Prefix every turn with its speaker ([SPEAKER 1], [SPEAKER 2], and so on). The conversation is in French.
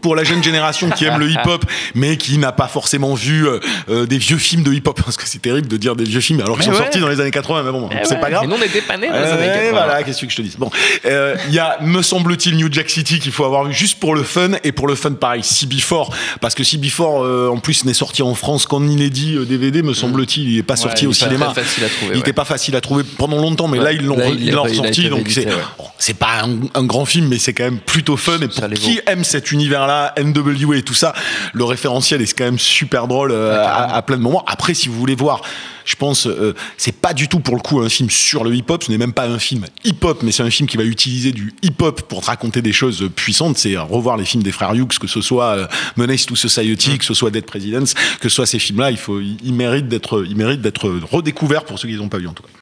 [SPEAKER 1] pour la jeune génération qui aime le hip-hop, mais qui n'a pas forcément vu euh, euh, des vieux films de hip-hop, parce que c'est terrible de dire des vieux films alors qu'ils sont
[SPEAKER 2] ouais.
[SPEAKER 1] sortis dans les années 80, mais bon, c'est
[SPEAKER 2] ouais.
[SPEAKER 1] pas grave.
[SPEAKER 2] Mais nous, on n'était pas nés dans les
[SPEAKER 1] Euh,
[SPEAKER 2] années 80.
[SPEAKER 1] voilà, qu'est-ce que je te dis Bon, euh, il y a, me semble-t-il, New Jack City qu'il faut avoir vu juste pour le fun et pour le fun pareil. CB4, parce que CB4 euh, en plus n'est sorti en France qu'en inédit DVD, me semble-t-il, il est pas sorti
[SPEAKER 2] il
[SPEAKER 1] au cinéma.
[SPEAKER 2] très facile à trouver,
[SPEAKER 1] Il n'était
[SPEAKER 2] ouais.
[SPEAKER 1] pas facile à trouver pendant longtemps, mais
[SPEAKER 2] Ouais.
[SPEAKER 1] là ils l'ont ressorti, donc c'est
[SPEAKER 2] ouais.
[SPEAKER 1] bon, c'est pas un, un grand film, mais c'est quand même plutôt fun. Et pour qui aime cet univers-là, NWA et tout ça, le référentiel est quand même super drôle euh, à, à plein de moments. Après, si vous voulez voir, je pense, euh, c'est pas du tout pour le coup un film sur le hip-hop. Ce n'est même pas un film hip-hop, mais c'est un film qui va utiliser du hip-hop pour te raconter des choses puissantes. C'est euh, revoir les films des frères Hughes, que ce soit euh, Menace to Society, que ce soit Dead Presidents, que ce soit ces films-là. Il faut, ils méritent d'être, ils méritent d'être redécouverts pour ceux qui les ont pas vus en tout cas.